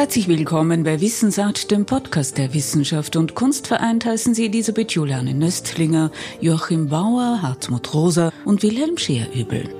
Herzlich willkommen bei Wissensart, dem Podcast der Wissenschaft und Kunst. Vereint heißen Sie Elisabeth Juliane Nöstlinger, Joachim Bauer, Hartmut Rosa und Wilhelm Scherübel.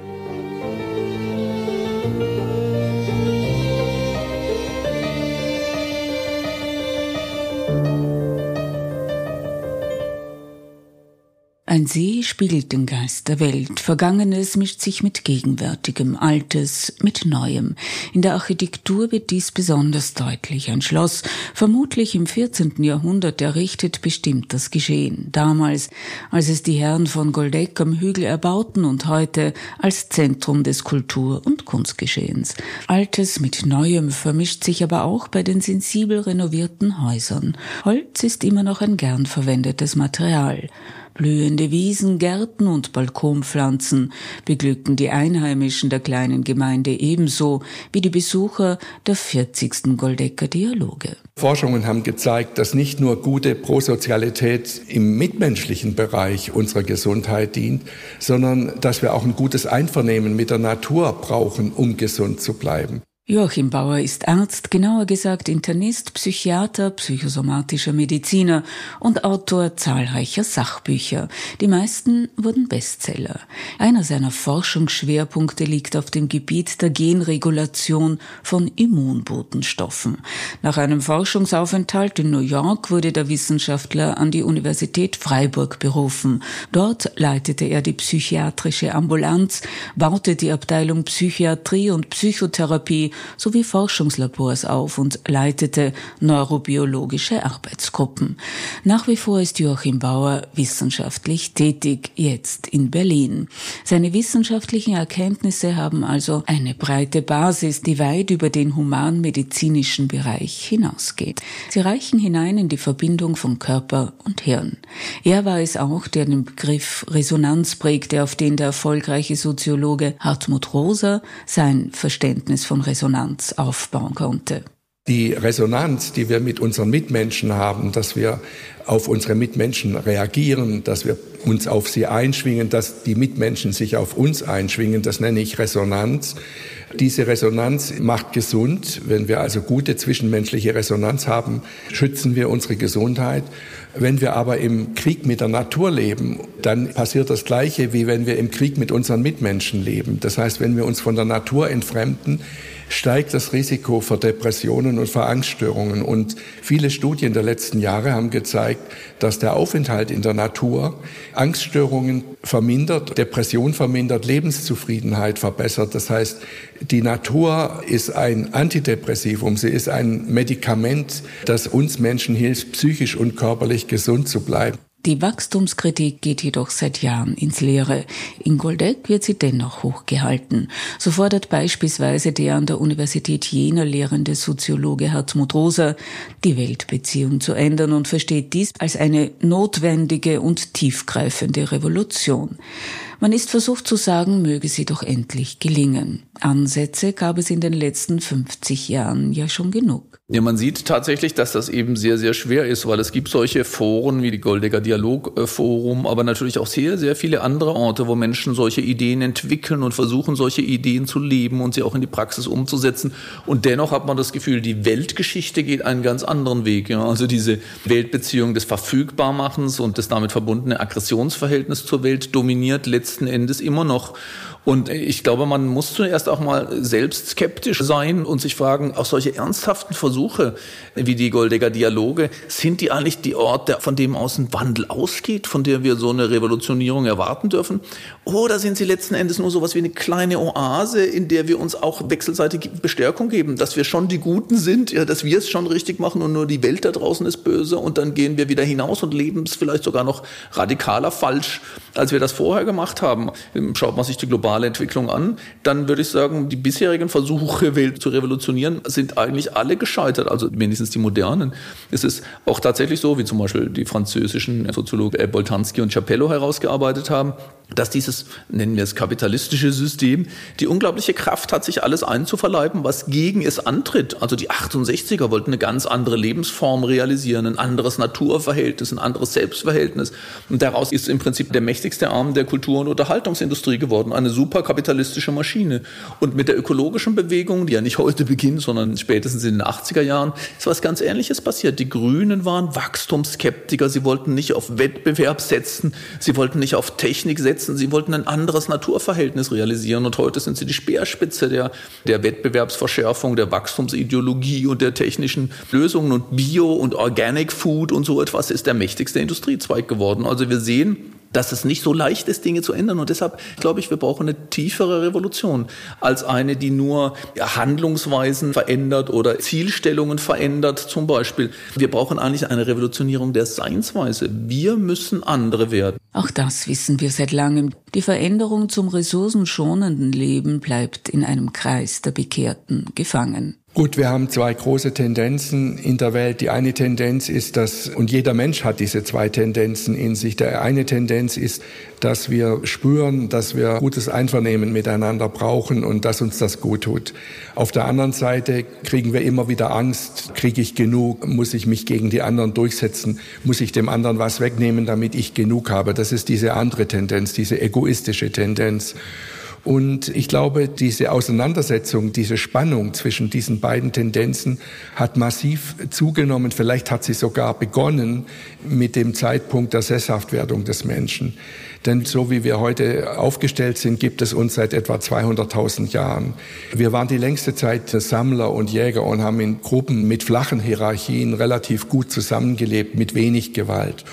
Ein See spiegelt den Geist der Welt. Vergangenes mischt sich mit Gegenwärtigem, Altes mit Neuem. In der Architektur wird dies besonders deutlich. Ein Schloss, vermutlich im 14. Jahrhundert errichtet, bestimmt das Geschehen. Damals, als es die Herren von Goldeck am Hügel erbauten und heute als Zentrum des Kultur- und Kunstgeschehens. Altes mit Neuem vermischt sich aber auch bei den sensibel renovierten Häusern. Holz ist immer noch ein gern verwendetes Material. Blühende Wiesen, Gärten und Balkonpflanzen beglücken die Einheimischen der kleinen Gemeinde ebenso wie die Besucher der 40. Goldecker Dialoge. Forschungen haben gezeigt, dass nicht nur gute Prosozialität im mitmenschlichen Bereich unserer Gesundheit dient, sondern dass wir auch ein gutes Einvernehmen mit der Natur brauchen, um gesund zu bleiben. Joachim Bauer ist Arzt, genauer gesagt Internist, Psychiater, psychosomatischer Mediziner und Autor zahlreicher Sachbücher. Die meisten wurden Bestseller. Einer seiner Forschungsschwerpunkte liegt auf dem Gebiet der Genregulation von Immunbotenstoffen. Nach einem Forschungsaufenthalt in New York wurde der Wissenschaftler an die Universität Freiburg berufen. Dort leitete er die psychiatrische Ambulanz, baute die Abteilung Psychiatrie und Psychotherapie sowie Forschungslabors auf und leitete neurobiologische Arbeitsgruppen. Nach wie vor ist Joachim Bauer wissenschaftlich tätig, jetzt in Berlin. Seine wissenschaftlichen Erkenntnisse haben also eine breite Basis, die weit über den humanmedizinischen Bereich hinausgeht. Sie reichen hinein in die Verbindung von Körper und Hirn. Er war es auch, der den Begriff Resonanz prägte, auf den der erfolgreiche Soziologe Hartmut Rosa sein Verständnis von Resonanz Resonanz aufbauen konnte. Die Resonanz, die wir mit unseren Mitmenschen haben, dass wir auf unsere Mitmenschen reagieren, dass wir uns auf sie einschwingen, dass die Mitmenschen sich auf uns einschwingen, das nenne ich Resonanz. Diese Resonanz macht gesund. Wenn wir also gute zwischenmenschliche Resonanz haben, schützen wir unsere Gesundheit. Wenn wir aber im Krieg mit der Natur leben, dann passiert das Gleiche, wie wenn wir im Krieg mit unseren Mitmenschen leben. Das heißt, wenn wir uns von der Natur entfremden, steigt das Risiko für Depressionen und für Angststörungen. Und viele Studien der letzten Jahre haben gezeigt, dass der Aufenthalt in der Natur Angststörungen vermindert, Depression vermindert, Lebenszufriedenheit verbessert. Das heißt, die Natur ist ein Antidepressivum, sie ist ein Medikament, das uns Menschen hilft, psychisch und körperlich gesund zu bleiben. Die Wachstumskritik geht jedoch seit Jahren ins Leere. In Goldeck wird sie dennoch hochgehalten. So fordert beispielsweise der an der Universität Jena lehrende Soziologe Hartmut Rosa, die Weltbeziehung zu ändern und versteht dies als eine notwendige und tiefgreifende Revolution. Man ist versucht zu sagen, möge sie doch endlich gelingen. Ansätze gab es in den letzten 50 Jahren ja schon genug. Ja, man sieht tatsächlich, dass das eben sehr, sehr schwer ist, weil es gibt solche Foren wie die Goldecker Dialogforum, aber natürlich auch sehr, sehr viele andere Orte, wo Menschen solche Ideen entwickeln und versuchen, solche Ideen zu leben und sie auch in die Praxis umzusetzen. Und dennoch hat man das Gefühl, die Weltgeschichte geht einen ganz anderen Weg. Ja? Also diese Weltbeziehung des Verfügbarmachens und das damit verbundene Aggressionsverhältnis zur Welt dominiert letzten Endes immer noch. Und ich glaube, man muss zuerst auch mal selbst skeptisch sein und sich fragen, auch solche ernsthaften Versuche wie die Goldecker Dialoge, sind die eigentlich die Ort, von dem aus ein Wandel ausgeht, von der wir so eine Revolutionierung erwarten dürfen? Oder sind sie letzten Endes nur so was wie eine kleine Oase, in der wir uns auch wechselseitig Bestärkung geben, dass wir schon die Guten sind, ja, dass wir es schon richtig machen und nur die Welt da draußen ist böse und dann gehen wir wieder hinaus und leben es vielleicht sogar noch radikaler falsch, als wir das vorher gemacht haben. Schaut man sich die globale globale Entwicklung an, dann würde ich sagen, die bisherigen Versuche, Welt zu revolutionieren, sind eigentlich alle gescheitert, also wenigstens die modernen. Es ist auch tatsächlich so, wie zum Beispiel die französischen Soziologen Boltanski und Chapello herausgearbeitet haben, dass dieses, nennen wir es kapitalistische System, die unglaubliche Kraft hat, sich alles einzuverleiben, was gegen es antritt. Also die 68er wollten eine ganz andere Lebensform realisieren, ein anderes Naturverhältnis, ein anderes Selbstverhältnis. Und daraus ist im Prinzip der mächtigste Arm der Kultur- und Unterhaltungsindustrie geworden, eine superkapitalistische Maschine. Und mit der ökologischen Bewegung, die ja nicht heute beginnt, sondern spätestens in den 80er Jahren, ist was ganz Ähnliches passiert. Die Grünen waren Wachstumsskeptiker, sie wollten nicht auf Wettbewerb setzen, sie wollten nicht auf Technik setzen, sie wollten ein anderes Naturverhältnis realisieren. Und heute sind sie die Speerspitze der, der Wettbewerbsverschärfung, der Wachstumsideologie und der technischen Lösungen. Und Bio und Organic Food und so etwas ist der mächtigste Industriezweig geworden. Also wir sehen, dass es nicht so leicht ist, Dinge zu ändern. Und deshalb glaube ich, wir brauchen eine tiefere Revolution als eine, die nur Handlungsweisen verändert oder Zielstellungen verändert. Zum Beispiel, wir brauchen eigentlich eine Revolutionierung der Seinsweise. Wir müssen andere werden. Auch das wissen wir seit langem. Die Veränderung zum ressourcenschonenden Leben bleibt in einem Kreis der Bekehrten gefangen. Gut, wir haben zwei große Tendenzen in der Welt. Die eine Tendenz ist, dass, und jeder Mensch hat diese zwei Tendenzen in sich. Der eine Tendenz ist, dass wir spüren, dass wir gutes Einvernehmen miteinander brauchen und dass uns das gut tut. Auf der anderen Seite kriegen wir immer wieder Angst. Kriege ich genug? Muss ich mich gegen die anderen durchsetzen? Muss ich dem anderen was wegnehmen, damit ich genug habe? Das ist diese andere Tendenz, diese egoistische Tendenz. Und ich glaube, diese Auseinandersetzung, diese Spannung zwischen diesen beiden Tendenzen hat massiv zugenommen. Vielleicht hat sie sogar begonnen mit dem Zeitpunkt der Sesshaftwerdung des Menschen. Denn so wie wir heute aufgestellt sind, gibt es uns seit etwa 200.000 Jahren. Wir waren die längste Zeit Sammler und Jäger und haben in Gruppen mit flachen Hierarchien relativ gut zusammengelebt, mit wenig Gewalt.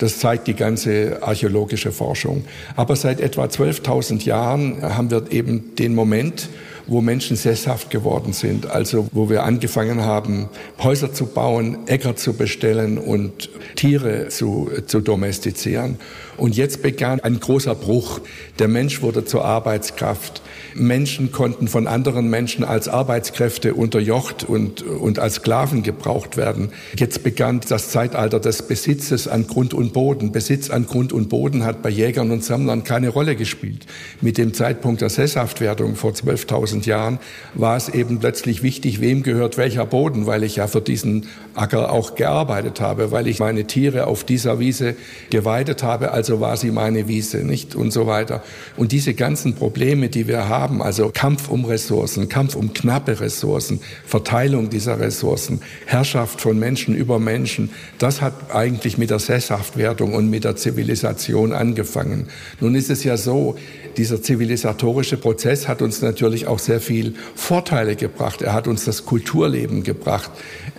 Das zeigt die ganze archäologische Forschung. Aber seit etwa 12.000 Jahren haben wir eben den Moment, wo Menschen sesshaft geworden sind. Also wo wir angefangen haben, Häuser zu bauen, Äcker zu bestellen und Tiere zu, zu domestizieren. Und jetzt begann ein großer Bruch. Der Mensch wurde zur Arbeitskraft. Menschen konnten von anderen Menschen als Arbeitskräfte unterjocht und, und als Sklaven gebraucht werden. Jetzt begann das Zeitalter des Besitzes an Grund und Boden. Besitz an Grund und Boden hat bei Jägern und Sammlern keine Rolle gespielt. Mit dem Zeitpunkt der Sesshaftwerdung vor 12.000 Jahren war es eben plötzlich wichtig, wem gehört welcher Boden, weil ich ja für diesen Acker auch gearbeitet habe, weil ich meine Tiere auf dieser Wiese geweidet habe. Also also war sie meine Wiese, nicht? Und so weiter. Und diese ganzen Probleme, die wir haben, also Kampf um Ressourcen, Kampf um knappe Ressourcen, Verteilung dieser Ressourcen, Herrschaft von Menschen über Menschen, das hat eigentlich mit der Sesshaftwerdung und mit der Zivilisation angefangen. Nun ist es ja so, dieser zivilisatorische Prozess hat uns natürlich auch sehr viel Vorteile gebracht. Er hat uns das Kulturleben gebracht.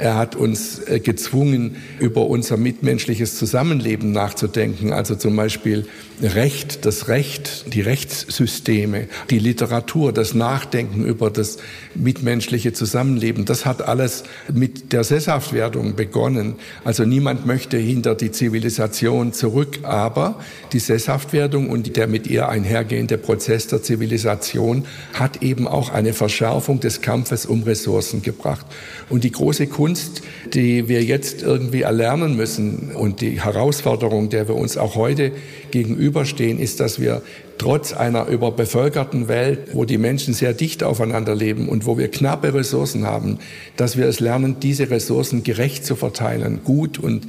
Er hat uns äh, gezwungen, über unser mitmenschliches Zusammenleben nachzudenken. Also zum Beispiel Recht, das Recht, die Rechtssysteme, die Literatur, das Nachdenken über das mitmenschliche Zusammenleben. Das hat alles mit der Sesshaftwerdung begonnen. Also niemand möchte hinter die Zivilisation zurück, aber die Sesshaftwerdung und der mit ihr einhergehende Prozess der Zivilisation hat eben auch eine Verschärfung des Kampfes um Ressourcen gebracht. Und die große Kunst, die wir jetzt irgendwie erlernen müssen. Und die Herausforderung, der wir uns auch heute gegenüberstehen, ist, dass wir trotz einer überbevölkerten Welt, wo die Menschen sehr dicht aufeinander leben und wo wir knappe Ressourcen haben, dass wir es lernen, diese Ressourcen gerecht zu verteilen, gut und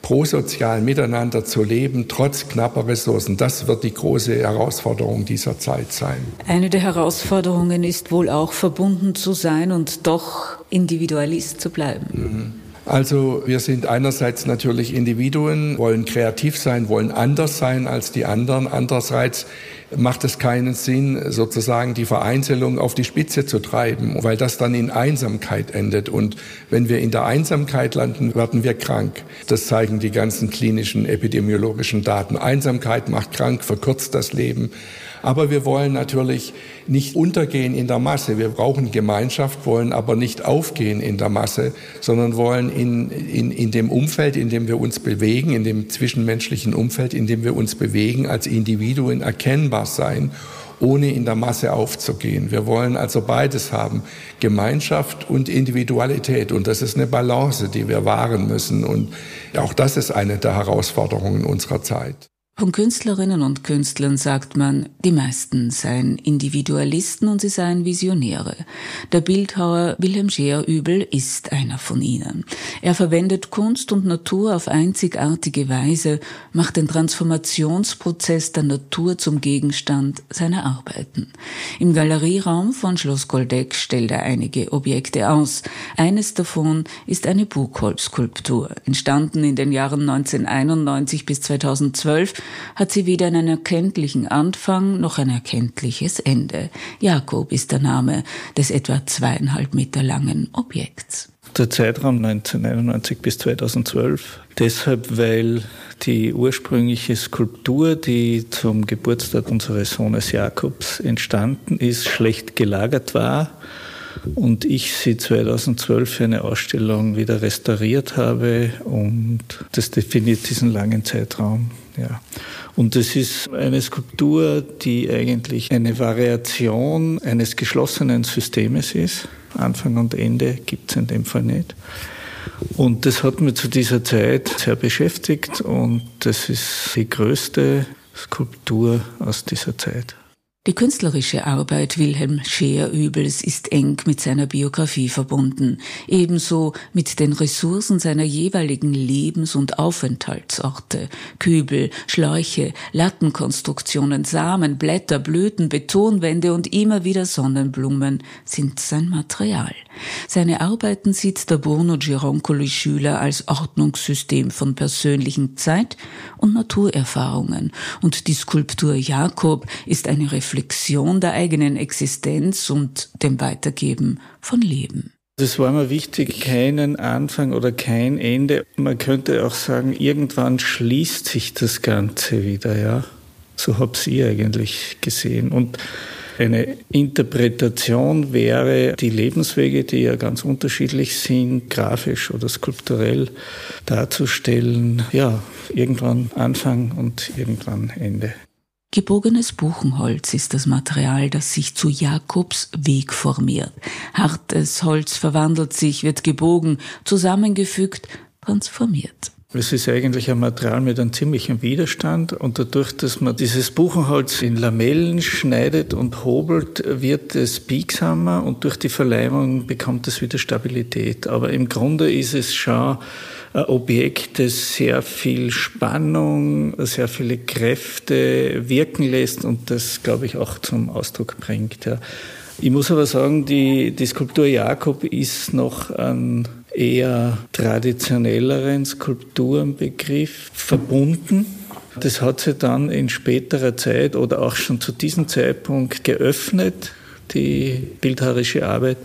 prosozial miteinander zu leben, trotz knapper Ressourcen. Das wird die große Herausforderung dieser Zeit sein. Eine der Herausforderungen ist wohl auch verbunden zu sein und doch Individualist zu bleiben. Mhm. Also wir sind einerseits natürlich Individuen, wollen kreativ sein, wollen anders sein als die anderen. Andererseits macht es keinen Sinn, sozusagen die Vereinzelung auf die Spitze zu treiben, weil das dann in Einsamkeit endet. Und wenn wir in der Einsamkeit landen, werden wir krank. Das zeigen die ganzen klinischen epidemiologischen Daten. Einsamkeit macht krank, verkürzt das Leben. Aber wir wollen natürlich nicht untergehen in der Masse. Wir brauchen Gemeinschaft, wollen aber nicht aufgehen in der Masse, sondern wollen in, in, in dem Umfeld, in dem wir uns bewegen, in dem zwischenmenschlichen Umfeld, in dem wir uns bewegen, als Individuen erkennbar sein ohne in der Masse aufzugehen. Wir wollen also beides haben, Gemeinschaft und Individualität. Und das ist eine Balance, die wir wahren müssen. Und auch das ist eine der Herausforderungen unserer Zeit. Von Künstlerinnen und Künstlern sagt man, die meisten seien Individualisten und sie seien Visionäre. Der Bildhauer Wilhelm Scherübel ist einer von ihnen. Er verwendet Kunst und Natur auf einzigartige Weise, macht den Transformationsprozess der Natur zum Gegenstand seiner Arbeiten. Im Galerieraum von Schloss Goldeck stellt er einige Objekte aus. Eines davon ist eine Buchholzskulptur, entstanden in den Jahren 1991 bis 2012 hat sie weder einen erkenntlichen Anfang noch ein erkenntliches Ende. Jakob ist der Name des etwa zweieinhalb Meter langen Objekts. Der Zeitraum 1991 bis 2012. Deshalb, weil die ursprüngliche Skulptur, die zum Geburtstag unseres Sohnes Jakobs entstanden ist, schlecht gelagert war und ich sie 2012 für eine Ausstellung wieder restauriert habe und das definiert diesen langen Zeitraum. Ja. Und es ist eine Skulptur, die eigentlich eine Variation eines geschlossenen Systems ist. Anfang und Ende gibt es in dem Fall nicht. Und das hat mich zu dieser Zeit sehr beschäftigt und das ist die größte Skulptur aus dieser Zeit. Die künstlerische Arbeit Wilhelm Scheer-Übels ist eng mit seiner Biografie verbunden, ebenso mit den Ressourcen seiner jeweiligen Lebens- und Aufenthaltsorte. Kübel, Schläuche, Lattenkonstruktionen, Samen, Blätter, Blüten, Betonwände und immer wieder Sonnenblumen sind sein Material. Seine Arbeiten sieht der Bruno Gironcoli Schüler als Ordnungssystem von persönlichen Zeit- und Naturerfahrungen und die Skulptur Jakob ist eine Reflexion der eigenen Existenz und dem Weitergeben von Leben. Es war mir wichtig, keinen Anfang oder kein Ende. Man könnte auch sagen, irgendwann schließt sich das Ganze wieder, ja. So hab's ich eigentlich gesehen. Und eine Interpretation wäre, die Lebenswege, die ja ganz unterschiedlich sind, grafisch oder skulpturell darzustellen, ja, irgendwann Anfang und irgendwann Ende. Gebogenes Buchenholz ist das Material, das sich zu Jakobs Weg formiert. Hartes Holz verwandelt sich, wird gebogen, zusammengefügt, transformiert. Es ist eigentlich ein Material mit einem ziemlichen Widerstand und dadurch, dass man dieses Buchenholz in Lamellen schneidet und hobelt, wird es biegsamer und durch die Verleimung bekommt es wieder Stabilität. Aber im Grunde ist es schon Objekt, das sehr viel Spannung, sehr viele Kräfte wirken lässt und das, glaube ich, auch zum Ausdruck bringt. Ja. Ich muss aber sagen, die, die Skulptur Jakob ist noch ein eher traditionelleren Skulpturenbegriff verbunden. Das hat sich dann in späterer Zeit oder auch schon zu diesem Zeitpunkt geöffnet, die bildhauerische Arbeit,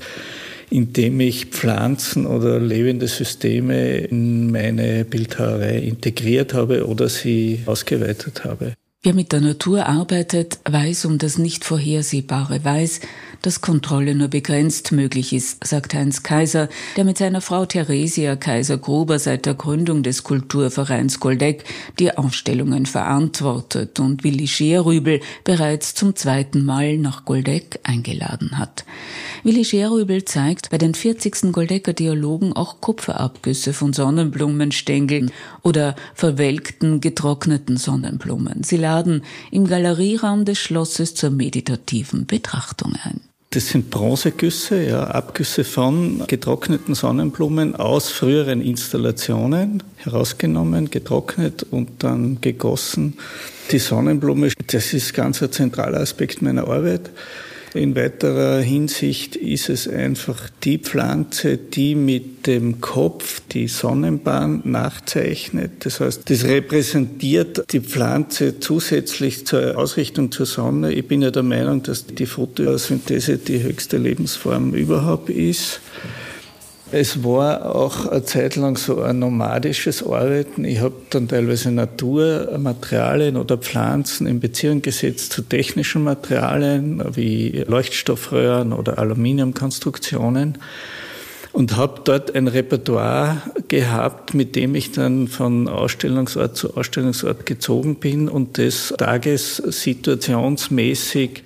indem ich Pflanzen oder lebende Systeme in meine Bildhauerei integriert habe oder sie ausgeweitet habe. Wer mit der Natur arbeitet, weiß um das nicht vorhersehbare, weiß, dass Kontrolle nur begrenzt möglich ist, sagt Heinz Kaiser, der mit seiner Frau Theresia Kaiser-Gruber seit der Gründung des Kulturvereins Goldeck die Ausstellungen verantwortet und Willi Scherübel bereits zum zweiten Mal nach Goldeck eingeladen hat. Willi Scherübel zeigt bei den 40. Goldecker Dialogen auch Kupferabgüsse von Sonnenblumenstängeln oder verwelkten, getrockneten Sonnenblumen. Sie laden im Galerieraum des Schlosses zur meditativen Betrachtung ein. Das sind Bronzegüsse, ja, Abgüsse von getrockneten Sonnenblumen aus früheren Installationen herausgenommen, getrocknet und dann gegossen. Die Sonnenblume, das ist ganz ein zentraler Aspekt meiner Arbeit. In weiterer Hinsicht ist es einfach die Pflanze, die mit dem Kopf die Sonnenbahn nachzeichnet. Das heißt, das repräsentiert die Pflanze zusätzlich zur Ausrichtung zur Sonne. Ich bin ja der Meinung, dass die Photosynthese die höchste Lebensform überhaupt ist. Es war auch eine Zeit lang so ein nomadisches Arbeiten. Ich habe dann teilweise Naturmaterialien oder Pflanzen in Beziehung gesetzt zu technischen Materialien wie Leuchtstoffröhren oder Aluminiumkonstruktionen und habe dort ein Repertoire gehabt, mit dem ich dann von Ausstellungsort zu Ausstellungsort gezogen bin und das tagessituationsmäßig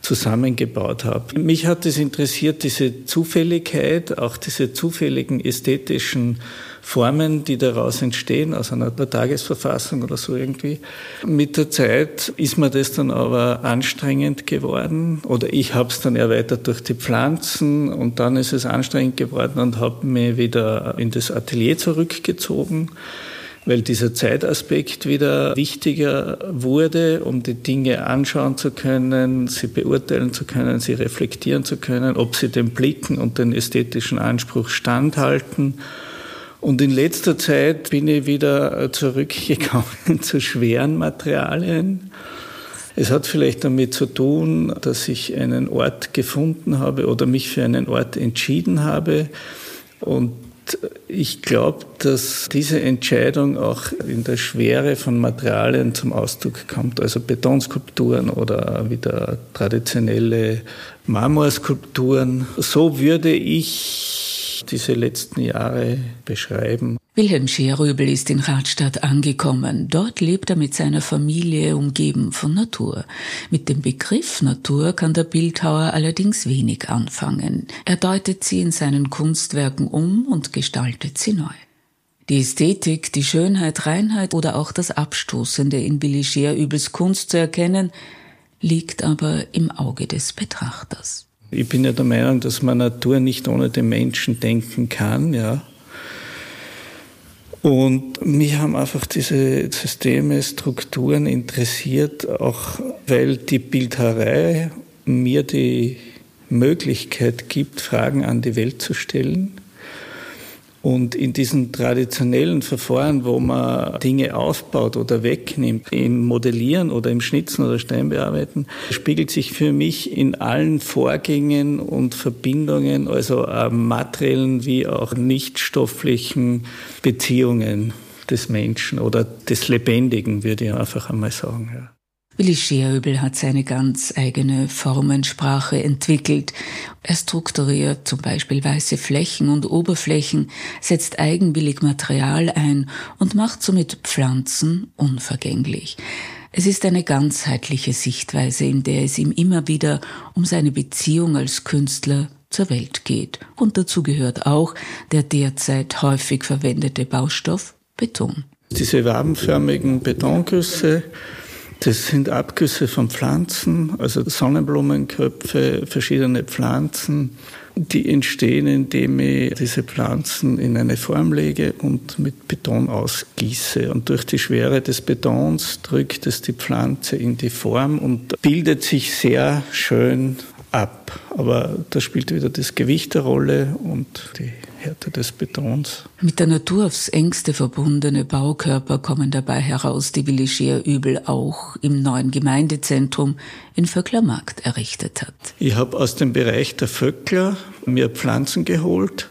zusammengebaut habe. Mich hat es interessiert, diese Zufälligkeit, auch diese zufälligen ästhetischen Formen, die daraus entstehen, aus einer Tagesverfassung oder so irgendwie. Mit der Zeit ist mir das dann aber anstrengend geworden oder ich habe es dann erweitert durch die Pflanzen und dann ist es anstrengend geworden und habe mich wieder in das Atelier zurückgezogen weil dieser Zeitaspekt wieder wichtiger wurde, um die Dinge anschauen zu können, sie beurteilen zu können, sie reflektieren zu können, ob sie den Blicken und den ästhetischen Anspruch standhalten. Und in letzter Zeit bin ich wieder zurückgekommen zu schweren Materialien. Es hat vielleicht damit zu tun, dass ich einen Ort gefunden habe oder mich für einen Ort entschieden habe. Und ich glaube, dass diese Entscheidung auch in der Schwere von Materialien zum Ausdruck kommt. Also Betonskulpturen oder wieder traditionelle Marmorskulpturen. So würde ich diese letzten Jahre beschreiben. Wilhelm Scheröbel ist in Radstadt angekommen. Dort lebt er mit seiner Familie umgeben von Natur. Mit dem Begriff Natur kann der Bildhauer allerdings wenig anfangen. Er deutet sie in seinen Kunstwerken um und gestaltet sie neu. Die Ästhetik, die Schönheit, Reinheit oder auch das Abstoßende in Willi Scheröbels Kunst zu erkennen, liegt aber im Auge des Betrachters. Ich bin ja der Meinung, dass man Natur nicht ohne den Menschen denken kann, ja. Und mich haben einfach diese Systeme, Strukturen interessiert, auch weil die Bildhauerei mir die Möglichkeit gibt, Fragen an die Welt zu stellen und in diesen traditionellen Verfahren, wo man Dinge aufbaut oder wegnimmt, im Modellieren oder im Schnitzen oder Steinbearbeiten, spiegelt sich für mich in allen Vorgängen und Verbindungen, also materiellen wie auch nichtstofflichen Beziehungen des Menschen oder des Lebendigen, würde ich einfach einmal sagen. Ja. Willi Scheröbel hat seine ganz eigene Formensprache entwickelt. Er strukturiert zum Beispiel weiße Flächen und Oberflächen, setzt eigenwillig Material ein und macht somit Pflanzen unvergänglich. Es ist eine ganzheitliche Sichtweise, in der es ihm immer wieder um seine Beziehung als Künstler zur Welt geht. Und dazu gehört auch der derzeit häufig verwendete Baustoff Beton. Diese wabenförmigen Betongüsse das sind Abgüsse von Pflanzen, also Sonnenblumenköpfe, verschiedene Pflanzen, die entstehen, indem ich diese Pflanzen in eine Form lege und mit Beton ausgieße. Und durch die Schwere des Betons drückt es die Pflanze in die Form und bildet sich sehr schön ab. Aber da spielt wieder das Gewicht eine Rolle und die Härte des Betons. Mit der Natur aufs engste verbundene Baukörper kommen dabei heraus, die Willi Scheer-Übel auch im neuen Gemeindezentrum in Vöcklermarkt errichtet hat. Ich habe aus dem Bereich der Vöckler mir Pflanzen geholt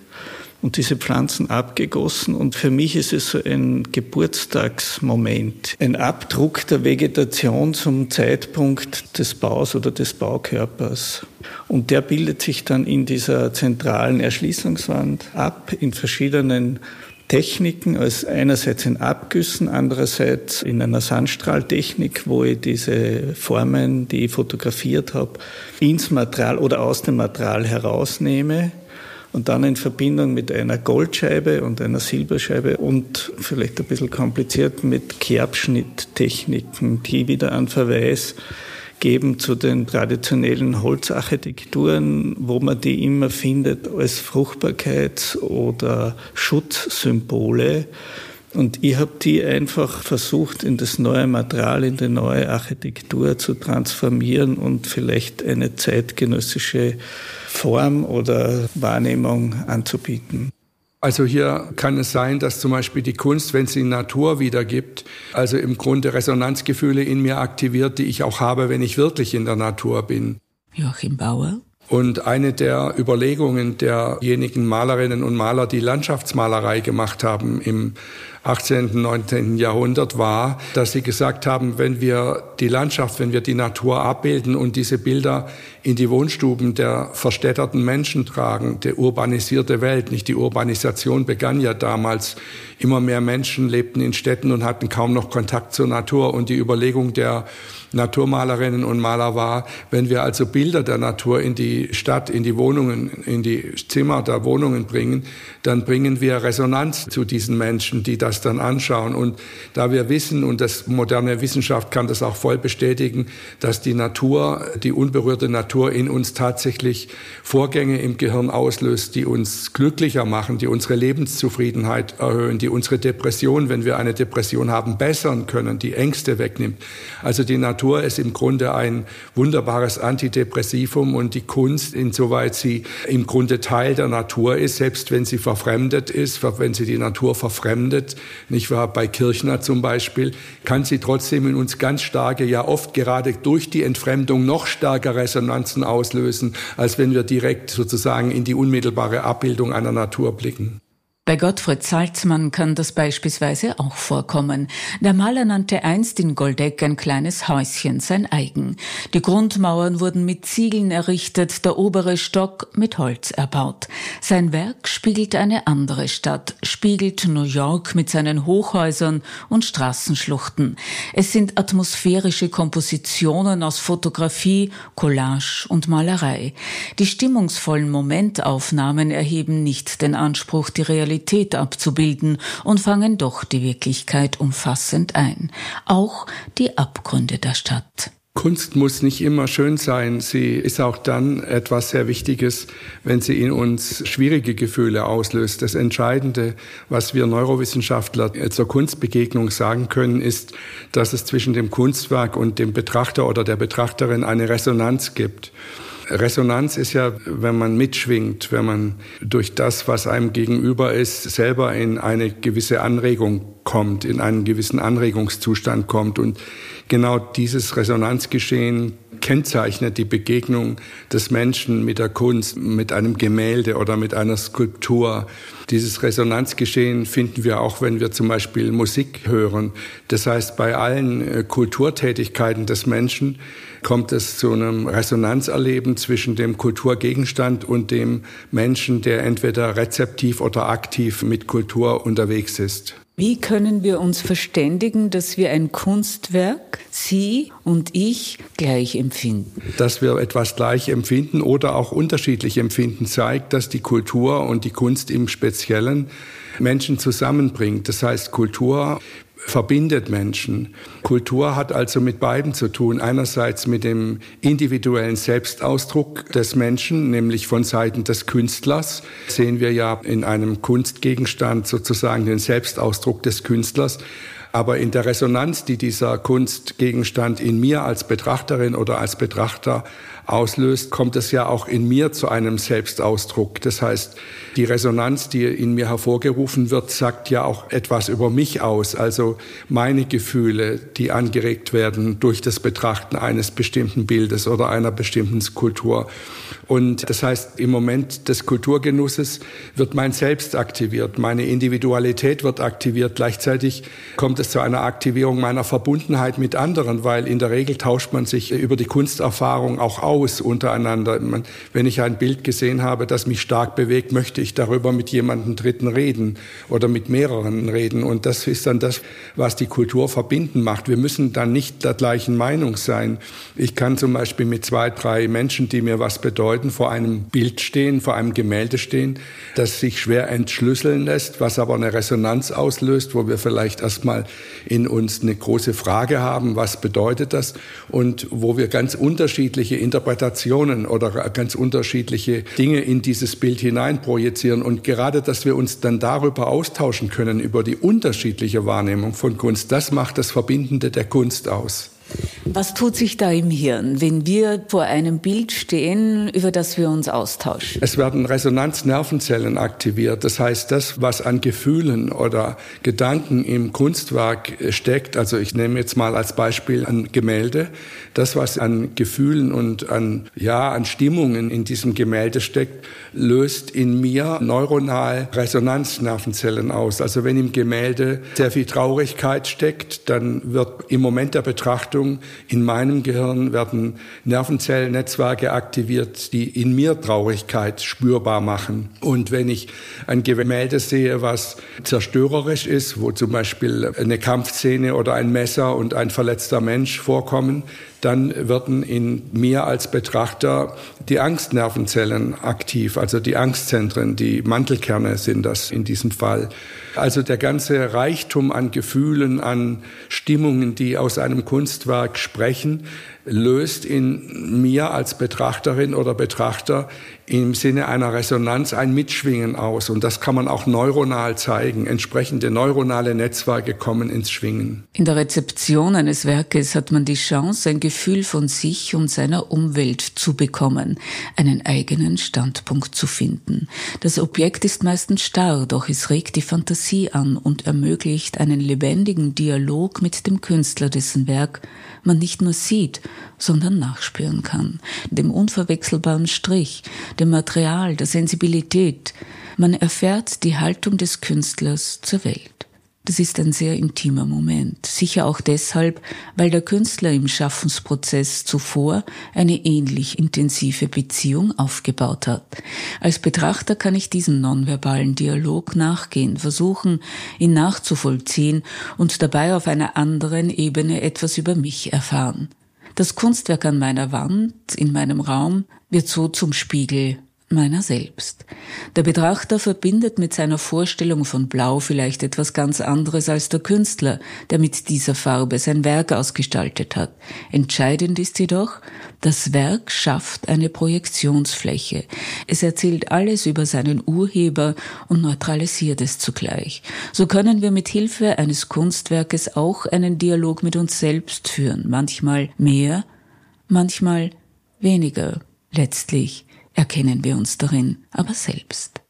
und diese Pflanzen abgegossen. Und für mich ist es so ein Geburtstagsmoment, ein Abdruck der Vegetation zum Zeitpunkt des Baus oder des Baukörpers. Und der bildet sich dann in dieser zentralen Erschließungswand ab, in verschiedenen Techniken, als einerseits in Abgüssen, andererseits in einer Sandstrahltechnik, wo ich diese Formen, die ich fotografiert habe, ins Material oder aus dem Material herausnehme und dann in Verbindung mit einer Goldscheibe und einer Silberscheibe und vielleicht ein bisschen kompliziert mit Kerbschnitttechniken, die wieder einen Verweis geben zu den traditionellen Holzacharchitekturen, wo man die immer findet als Fruchtbarkeits- oder Schutzsymbole. Und ich habe die einfach versucht, in das neue Material, in die neue Architektur zu transformieren und vielleicht eine zeitgenössische Form oder Wahrnehmung anzubieten. Also hier kann es sein, dass zum Beispiel die Kunst, wenn sie Natur wiedergibt, also im Grunde Resonanzgefühle in mir aktiviert, die ich auch habe, wenn ich wirklich in der Natur bin. Joachim Bauer. Und eine der Überlegungen derjenigen Malerinnen und Maler, die Landschaftsmalerei gemacht haben im 18., 19. Jahrhundert war, dass sie gesagt haben, wenn wir die Landschaft, wenn wir die Natur abbilden und diese Bilder in die Wohnstuben der verstädterten Menschen tragen, der urbanisierte Welt, nicht die Urbanisation begann ja damals. Immer mehr Menschen lebten in Städten und hatten kaum noch Kontakt zur Natur und die Überlegung der Naturmalerinnen und Maler war. Wenn wir also Bilder der Natur in die Stadt, in die Wohnungen, in die Zimmer der Wohnungen bringen, dann bringen wir Resonanz zu diesen Menschen, die das dann anschauen. Und da wir wissen, und das moderne Wissenschaft kann das auch voll bestätigen, dass die Natur, die unberührte Natur in uns tatsächlich Vorgänge im Gehirn auslöst, die uns glücklicher machen, die unsere Lebenszufriedenheit erhöhen, die unsere Depression, wenn wir eine Depression haben, bessern können, die Ängste wegnimmt. Also die Natur Natur ist im Grunde ein wunderbares Antidepressivum und die Kunst, insoweit sie im Grunde Teil der Natur ist, selbst wenn sie verfremdet ist, wenn sie die Natur verfremdet, nicht wahr, bei Kirchner zum Beispiel, kann sie trotzdem in uns ganz starke, ja oft gerade durch die Entfremdung noch stärker Resonanzen auslösen, als wenn wir direkt sozusagen in die unmittelbare Abbildung einer Natur blicken. Bei Gottfried Salzmann kann das beispielsweise auch vorkommen. Der Maler nannte einst in Goldeck ein kleines Häuschen sein eigen. Die Grundmauern wurden mit Ziegeln errichtet, der obere Stock mit Holz erbaut. Sein Werk spiegelt eine andere Stadt, spiegelt New York mit seinen Hochhäusern und Straßenschluchten. Es sind atmosphärische Kompositionen aus Fotografie, Collage und Malerei. Die stimmungsvollen Momentaufnahmen erheben nicht den Anspruch, die Realität Realität abzubilden und fangen doch die Wirklichkeit umfassend ein, auch die Abgründe der Stadt. Kunst muss nicht immer schön sein. Sie ist auch dann etwas sehr Wichtiges, wenn sie in uns schwierige Gefühle auslöst. Das Entscheidende, was wir Neurowissenschaftler zur Kunstbegegnung sagen können, ist, dass es zwischen dem Kunstwerk und dem Betrachter oder der Betrachterin eine Resonanz gibt. Resonanz ist ja, wenn man mitschwingt, wenn man durch das, was einem gegenüber ist, selber in eine gewisse Anregung kommt, in einen gewissen Anregungszustand kommt. Und genau dieses Resonanzgeschehen kennzeichnet die Begegnung des Menschen mit der Kunst, mit einem Gemälde oder mit einer Skulptur. Dieses Resonanzgeschehen finden wir auch, wenn wir zum Beispiel Musik hören. Das heißt, bei allen äh, Kulturtätigkeiten des Menschen kommt es zu einem Resonanzerleben zwischen dem Kulturgegenstand und dem Menschen, der entweder rezeptiv oder aktiv mit Kultur unterwegs ist. Wie können wir uns verständigen, dass wir ein Kunstwerk, Sie und ich, gleich empfinden? Dass wir etwas gleich empfinden oder auch unterschiedlich empfinden, zeigt, dass die Kultur und die Kunst im Speziellen Menschen zusammenbringt. Das heißt, Kultur verbindet Menschen. Kultur hat also mit beiden zu tun. Einerseits mit dem individuellen Selbstausdruck des Menschen, nämlich von Seiten des Künstlers. Sehen wir ja in einem Kunstgegenstand sozusagen den Selbstausdruck des Künstlers. Aber in der Resonanz, die dieser Kunstgegenstand in mir als Betrachterin oder als Betrachter auslöst, kommt es ja auch in mir zu einem Selbstausdruck. Das heißt, die Resonanz, die in mir hervorgerufen wird, sagt ja auch etwas über mich aus, also meine Gefühle, die angeregt werden durch das Betrachten eines bestimmten Bildes oder einer bestimmten Skulptur. Und das heißt, im Moment des Kulturgenusses wird mein Selbst aktiviert, meine Individualität wird aktiviert. Gleichzeitig kommt es zu einer Aktivierung meiner Verbundenheit mit anderen, weil in der Regel tauscht man sich über die Kunsterfahrung auch aus untereinander. Wenn ich ein Bild gesehen habe, das mich stark bewegt, möchte ich darüber mit jemandem Dritten reden oder mit mehreren reden. Und das ist dann das, was die Kultur verbinden macht. Wir müssen dann nicht der gleichen Meinung sein. Ich kann zum Beispiel mit zwei, drei Menschen, die mir was bedeuten, vor einem Bild stehen, vor einem Gemälde stehen, das sich schwer entschlüsseln lässt, was aber eine Resonanz auslöst, wo wir vielleicht erstmal in uns eine große Frage haben, was bedeutet das und wo wir ganz unterschiedliche Interpretationen oder ganz unterschiedliche Dinge in dieses Bild hineinprojizieren und gerade, dass wir uns dann darüber austauschen können, über die unterschiedliche Wahrnehmung von Kunst, das macht das Verbindende der Kunst aus. Was tut sich da im Hirn, wenn wir vor einem Bild stehen, über das wir uns austauschen? Es werden Resonanznervenzellen aktiviert. Das heißt, das, was an Gefühlen oder Gedanken im Kunstwerk steckt, also ich nehme jetzt mal als Beispiel ein Gemälde, das, was an Gefühlen und an, ja, an Stimmungen in diesem Gemälde steckt, löst in mir neuronal Resonanznervenzellen aus. Also wenn im Gemälde sehr viel Traurigkeit steckt, dann wird im Moment der Betrachtung in meinem Gehirn werden Nervenzellnetzwerke aktiviert, die in mir Traurigkeit spürbar machen. Und wenn ich ein Gemälde sehe, was zerstörerisch ist, wo zum Beispiel eine Kampfszene oder ein Messer und ein verletzter Mensch vorkommen, dann werden in mir als Betrachter die Angstnervenzellen aktiv, also die Angstzentren, die Mantelkerne sind das in diesem Fall. Also der ganze Reichtum an Gefühlen, an Stimmungen, die aus einem Kunstwerk sprechen, löst in mir als Betrachterin oder Betrachter im Sinne einer Resonanz ein Mitschwingen aus. Und das kann man auch neuronal zeigen. Entsprechende neuronale Netzwerke kommen ins Schwingen. In der Rezeption eines Werkes hat man die Chance, ein Gefühl von sich und seiner Umwelt zu bekommen, einen eigenen Standpunkt zu finden. Das Objekt ist meistens starr, doch es regt die Fantasie an und ermöglicht einen lebendigen Dialog mit dem Künstler, dessen Werk man nicht nur sieht, sondern nachspüren kann. Dem unverwechselbaren Strich, dem Material, der Sensibilität. Man erfährt die Haltung des Künstlers zur Welt. Das ist ein sehr intimer Moment, sicher auch deshalb, weil der Künstler im Schaffensprozess zuvor eine ähnlich intensive Beziehung aufgebaut hat. Als Betrachter kann ich diesem nonverbalen Dialog nachgehen, versuchen, ihn nachzuvollziehen und dabei auf einer anderen Ebene etwas über mich erfahren. Das Kunstwerk an meiner Wand, in meinem Raum, wird so zum Spiegel meiner selbst. Der Betrachter verbindet mit seiner Vorstellung von Blau vielleicht etwas ganz anderes als der Künstler, der mit dieser Farbe sein Werk ausgestaltet hat. Entscheidend ist jedoch, das Werk schafft eine Projektionsfläche. Es erzählt alles über seinen Urheber und neutralisiert es zugleich. So können wir mit Hilfe eines Kunstwerkes auch einen Dialog mit uns selbst führen, manchmal mehr, manchmal weniger. Letztlich erkennen wir uns darin aber selbst.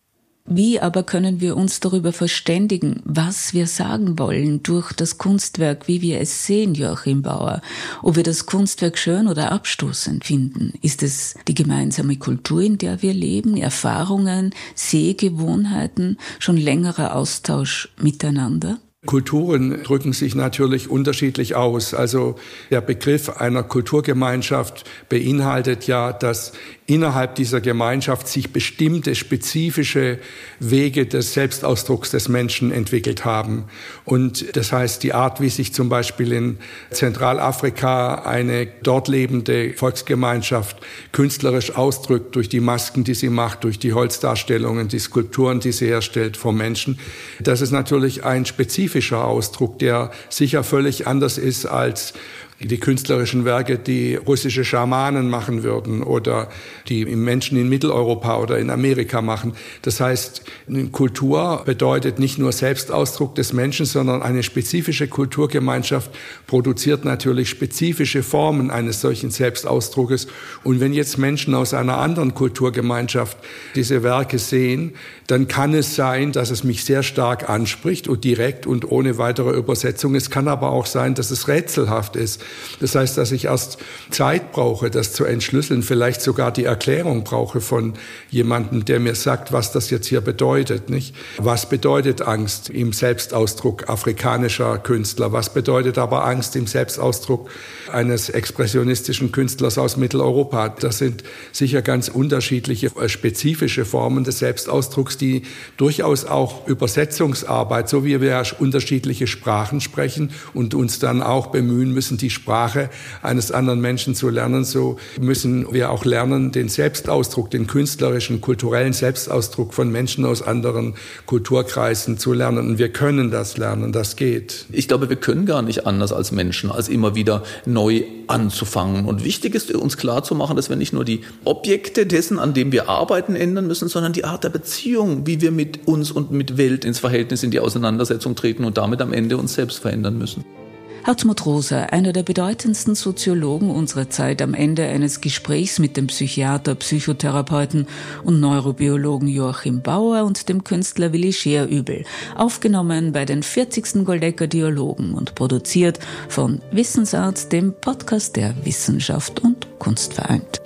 Wie aber können wir uns darüber verständigen, was wir sagen wollen durch das Kunstwerk, wie wir es sehen, Joachim Bauer? Ob wir das Kunstwerk schön oder abstoßend finden? Ist es die gemeinsame Kultur, in der wir leben, Erfahrungen, Sehgewohnheiten, schon längerer Austausch miteinander? Kulturen drücken sich natürlich unterschiedlich aus. Also der Begriff einer Kulturgemeinschaft beinhaltet ja, dass innerhalb dieser Gemeinschaft sich bestimmte spezifische Wege des Selbstausdrucks des Menschen entwickelt haben. Und das heißt, die Art, wie sich zum Beispiel in Zentralafrika eine dort lebende Volksgemeinschaft künstlerisch ausdrückt durch die Masken, die sie macht, durch die Holzdarstellungen, die Skulpturen, die sie herstellt vor Menschen, das ist natürlich ein spezifischer Ausdruck, der sicher völlig anders ist als die künstlerischen Werke, die russische Schamanen machen würden oder die Menschen in Mitteleuropa oder in Amerika machen. Das heißt, Kultur bedeutet nicht nur Selbstausdruck des Menschen, sondern eine spezifische Kulturgemeinschaft produziert natürlich spezifische Formen eines solchen Selbstausdruckes. Und wenn jetzt Menschen aus einer anderen Kulturgemeinschaft diese Werke sehen, dann kann es sein, dass es mich sehr stark anspricht und direkt und ohne weitere Übersetzung. Es kann aber auch sein, dass es rätselhaft ist. Das heißt, dass ich erst Zeit brauche, das zu entschlüsseln, vielleicht sogar die Erklärung brauche von jemandem, der mir sagt, was das jetzt hier bedeutet, nicht? Was bedeutet Angst im Selbstausdruck afrikanischer Künstler? Was bedeutet aber Angst im Selbstausdruck eines expressionistischen Künstlers aus Mitteleuropa? Das sind sicher ganz unterschiedliche äh, spezifische Formen des Selbstausdrucks, die durchaus auch Übersetzungsarbeit, so wie wir ja unterschiedliche Sprachen sprechen und uns dann auch bemühen müssen, die Sprache eines anderen Menschen zu lernen, so müssen wir auch lernen, den Selbstausdruck, den künstlerischen, kulturellen Selbstausdruck von Menschen aus anderen Kulturkreisen zu lernen. Und wir können das lernen, das geht. Ich glaube, wir können gar nicht anders als Menschen, als immer wieder neu anzufangen. Und wichtig ist uns klar zu machen, dass wir nicht nur die Objekte dessen, an dem wir arbeiten, ändern müssen, sondern die Art der Beziehung, wie wir mit uns und mit Welt ins Verhältnis, in die Auseinandersetzung treten und damit am Ende uns selbst verändern müssen. Hartmut Rosa, einer der bedeutendsten Soziologen unserer Zeit, am Ende eines Gesprächs mit dem Psychiater, Psychotherapeuten und Neurobiologen Joachim Bauer und dem Künstler Willi Scherübel, aufgenommen bei den 40. Goldecker Dialogen und produziert von Wissensarzt, dem Podcast der Wissenschaft und Kunst vereint.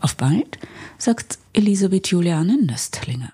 Auf bald, sagt Elisabeth Juliane Nöstlinger.